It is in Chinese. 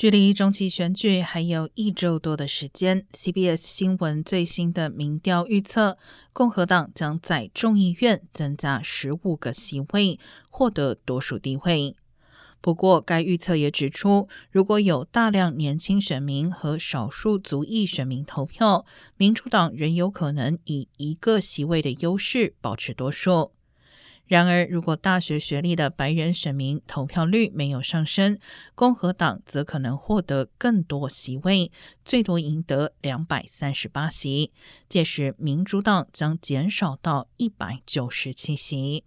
距离中期选举还有一周多的时间，CBS 新闻最新的民调预测，共和党将在众议院增加十五个席位，获得多数地位。不过，该预测也指出，如果有大量年轻选民和少数族裔选民投票，民主党仍有可能以一个席位的优势保持多数。然而，如果大学学历的白人选民投票率没有上升，共和党则可能获得更多席位，最多赢得两百三十八席。届时，民主党将减少到一百九十七席。